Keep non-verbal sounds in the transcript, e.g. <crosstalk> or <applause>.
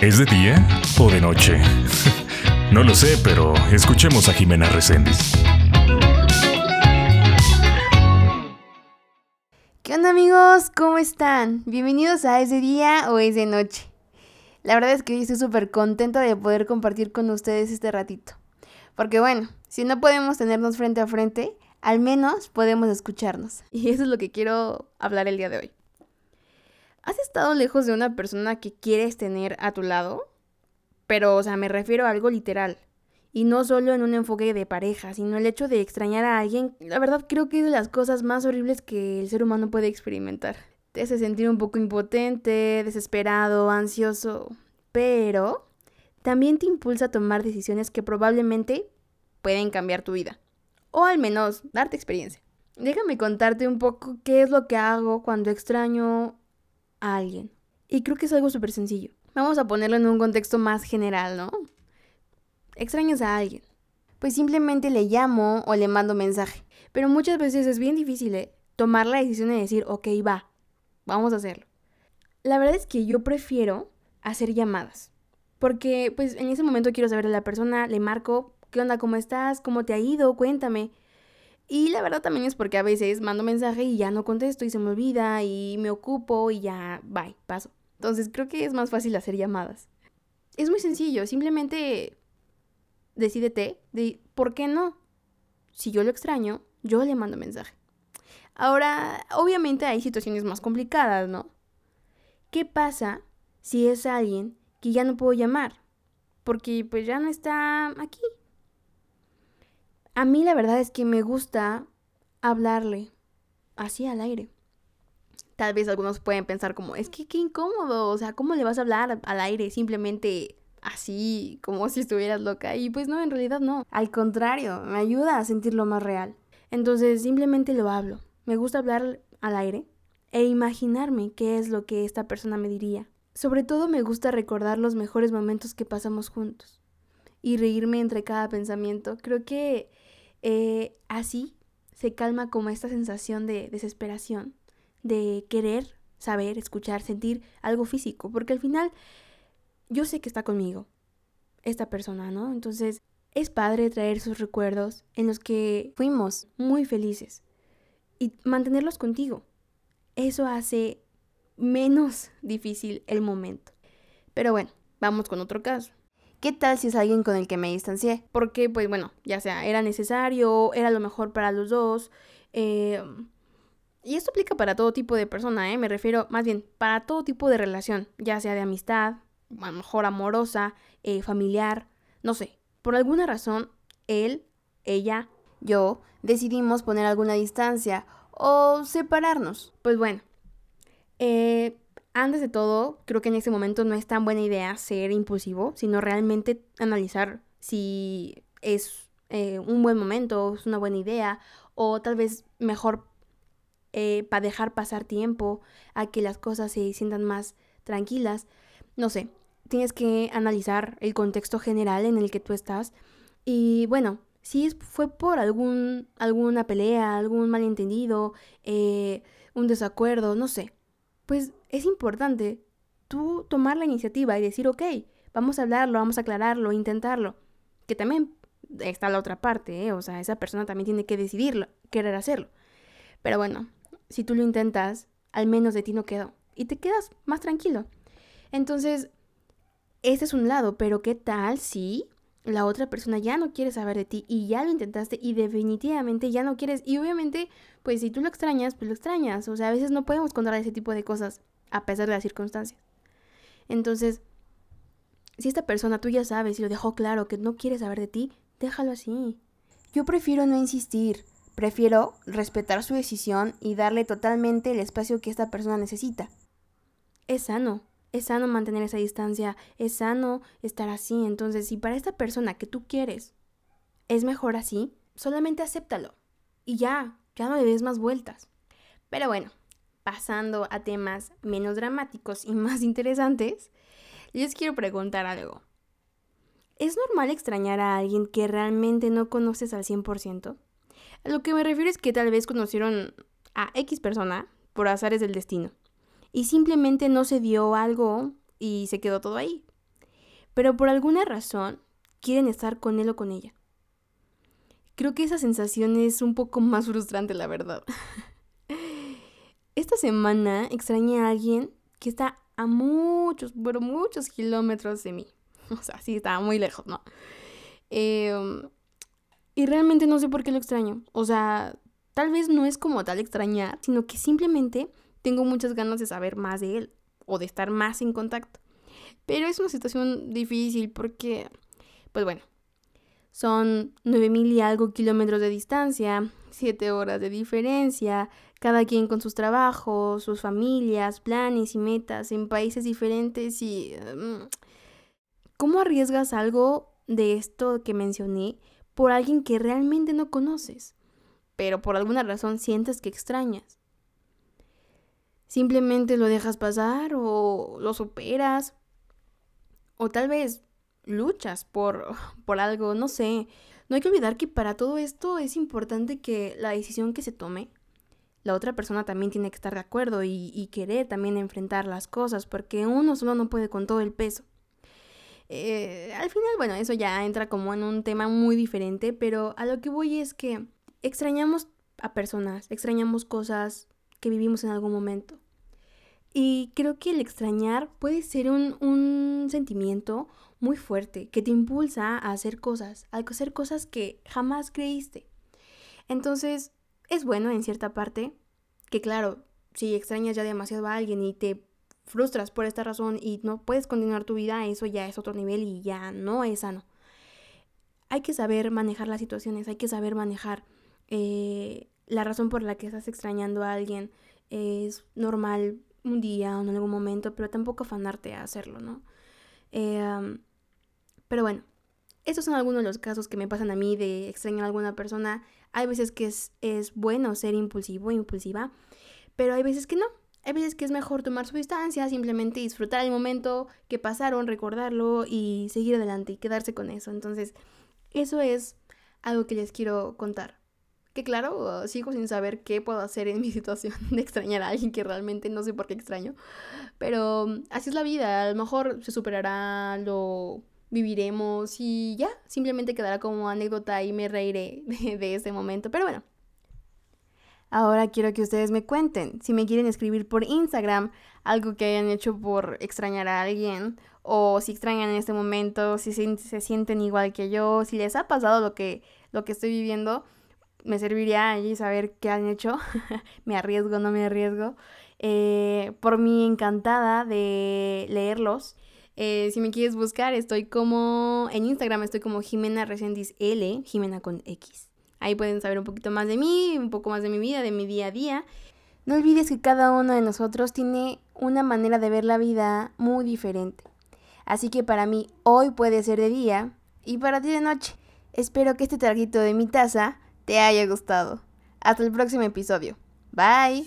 ¿Es de día o de noche? <laughs> no lo sé, pero escuchemos a Jimena Reséndiz. ¿Qué onda amigos? ¿Cómo están? Bienvenidos a ¿Es de día o es de noche? La verdad es que hoy estoy súper contenta de poder compartir con ustedes este ratito. Porque bueno, si no podemos tenernos frente a frente, al menos podemos escucharnos. <laughs> Y eso es lo que quiero hablar el día de hoy. ¿Has estado lejos de una persona que quieres tener a tu lado? Pero, o sea, me refiero a algo literal. Y no solo en un enfoque de pareja, sino el hecho de extrañar a alguien, la verdad creo que es de las cosas más horribles que el ser humano puede experimentar. Te hace sentir un poco impotente, desesperado, ansioso, pero también te impulsa a tomar decisiones que probablemente pueden cambiar tu vida. O al menos darte experiencia. Déjame contarte un poco qué es lo que hago cuando extraño a alguien. Y creo que es algo súper sencillo. Vamos a ponerlo en un contexto más general, ¿no? Extrañas a alguien. Pues simplemente le llamo o le mando mensaje. Pero muchas veces es bien difícil ¿eh? tomar la decisión de decir, ok, va, vamos a hacerlo. La verdad es que yo prefiero hacer llamadas. Porque pues en ese momento quiero saber de la persona, le marco, ¿qué onda? ¿Cómo estás? ¿Cómo te ha ido? Cuéntame. Y la verdad también es porque a veces mando mensaje y ya no contesto y se me olvida y me ocupo y ya, bye, paso. Entonces creo que es más fácil hacer llamadas. Es muy sencillo, simplemente decídete de por qué no. Si yo lo extraño, yo le mando mensaje. Ahora, obviamente hay situaciones más complicadas, ¿no? ¿Qué pasa si es alguien que ya no puedo llamar? Porque pues ya no está aquí, a mí la verdad es que me gusta hablarle así al aire. Tal vez algunos pueden pensar como, es que qué incómodo, o sea, ¿cómo le vas a hablar al aire simplemente así, como si estuvieras loca? Y pues no, en realidad no. Al contrario, me ayuda a sentirlo más real. Entonces simplemente lo hablo. Me gusta hablar al aire e imaginarme qué es lo que esta persona me diría. Sobre todo me gusta recordar los mejores momentos que pasamos juntos y reírme entre cada pensamiento. Creo que eh, así se calma como esta sensación de desesperación, de querer saber, escuchar, sentir algo físico, porque al final yo sé que está conmigo, esta persona, ¿no? Entonces es padre traer sus recuerdos en los que fuimos muy felices y mantenerlos contigo. Eso hace menos <laughs> difícil el momento. Pero bueno, vamos con otro caso. ¿Qué tal si es alguien con el que me distancié? Porque, pues bueno, ya sea, era necesario, era lo mejor para los dos. Eh, y esto aplica para todo tipo de persona, ¿eh? Me refiero más bien para todo tipo de relación, ya sea de amistad, a lo mejor amorosa, eh, familiar, no sé. Por alguna razón, él, ella, yo decidimos poner alguna distancia o separarnos. Pues bueno, antes de todo, creo que en este momento no es tan buena idea ser impulsivo, sino realmente analizar si es eh, un buen momento, es una buena idea, o tal vez mejor eh, para dejar pasar tiempo a que las cosas se sientan más tranquilas. No sé, tienes que analizar el contexto general en el que tú estás. Y bueno, si fue por algún, alguna pelea, algún malentendido, eh, un desacuerdo, no sé, pues es importante tú tomar la iniciativa y decir, ok, vamos a hablarlo, vamos a aclararlo, intentarlo. Que también está la otra parte, ¿eh? o sea, esa persona también tiene que decidirlo, querer hacerlo. Pero bueno, si tú lo intentas, al menos de ti no quedó. Y te quedas más tranquilo. Entonces, ese es un lado, pero ¿qué tal si la otra persona ya no quiere saber de ti y ya lo intentaste y definitivamente ya no quieres. Y obviamente, pues si tú lo extrañas, pues lo extrañas. O sea, a veces no podemos controlar ese tipo de cosas a pesar de las circunstancias. Entonces, si esta persona tú ya sabes y lo dejó claro que no quiere saber de ti, déjalo así. Yo prefiero no insistir. Prefiero respetar su decisión y darle totalmente el espacio que esta persona necesita. Es sano. Es sano mantener esa distancia, es sano estar así. Entonces, si para esta persona que tú quieres es mejor así, solamente acéptalo. Y ya, ya no le des más vueltas. Pero bueno, pasando a temas menos dramáticos y <laughs> más interesantes, les quiero preguntar algo. ¿Es normal extrañar a alguien que realmente no conoces al 100%? A lo que me refiero es que tal vez conocieron a X persona por azares del destino y simplemente no se dio algo y se quedó todo ahí. pero por alguna razón quieren estar con él o con ella. Creo que esa sensación es un poco <laughs> más frustrante, la verdad. Semana extrañé a alguien que está a muchos, pero muchos kilómetros de mí. <laughs> O sea, sí, estaba muy lejos, ¿no? Em, y realmente no sé por qué lo extraño. O sea, tal vez no es como tal extrañar, sino que simplemente tengo muchas ganas de saber más de él o de estar más en contacto. Pero es una situación difícil porque, pues bueno, son 9000 y algo kilómetros de distancia, 7 horas de diferencia, cada quien con sus trabajos, sus familias, planes y metas en países diferentes y... Mm, ¿Cómo arriesgas algo de esto que mencioné por alguien que realmente no conoces, pero por alguna razón sientes que extrañas? Simplemente lo dejas pasar o lo superas o tal vez luchas por, por algo, no sé. No hay que olvidar que para todo esto es importante que la decisión que se tome, la otra persona también tiene que estar de acuerdo y, querer también enfrentar las cosas, porque uno solo no puede con todo el peso. Eh, al final, bueno, eso ya entra como en un tema muy diferente, pero a lo que voy es que extrañamos a personas, extrañamos cosas que vivimos en algún momento. Y creo que el extrañar puede ser un, un sentimiento muy fuerte que te impulsa a hacer cosas, a hacer cosas que jamás creíste. Entonces, es bueno en cierta parte que claro, si extrañas ya demasiado a alguien y te frustras por esta razón y no puedes continuar tu vida, eso ya es otro nivel y ya no es sano. Hay que saber manejar las situaciones, hay que saber manejar eh, la razón por la que estás extrañando a alguien. Es normal un día o en algún momento, pero tampoco afanarte a hacerlo, ¿no? Eh, pero bueno, estos son algunos de los casos que me pasan a mí de extrañar a alguna persona. Hay veces que es, es bueno ser impulsivo, impulsiva, pero hay veces que no. Hay veces que es mejor tomar su distancia, simplemente disfrutar el momento que pasaron, recordarlo y seguir adelante y quedarse con eso. Entonces, eso es algo que les quiero contar. Que claro, sigo sin saber qué puedo hacer en mi <laughs> situación de extrañar a alguien que realmente no sé por qué extraño. Pero así es la vida, a lo mejor se superará, lo viviremos y ya, simplemente quedará como anécdota y me reiré <laughs> de, ese momento. Pero bueno, Ahora quiero que ustedes me cuenten si me quieren escribir por Instagram algo que hayan hecho por extrañar a alguien o si extrañan en este momento, si se, sienten igual que yo, si les ha pasado lo que, lo que estoy viviendo, me serviría allí saber qué han hecho. <laughs> me arriesgo, no me arriesgo. Eh, por mí encantada de leerlos eh, si me quieres buscar, estoy como en Instagram, estoy como Jimena Jimena con X. Ahí pueden saber un poquito más de mí, un poco más de mi vida, de mi día a día. No olvides que cada uno de nosotros tiene una manera de ver la vida muy diferente. Así que para mí hoy puede ser de día y para ti de noche. Espero que este traguito de mi taza te haya gustado. Hasta el próximo episodio. Bye.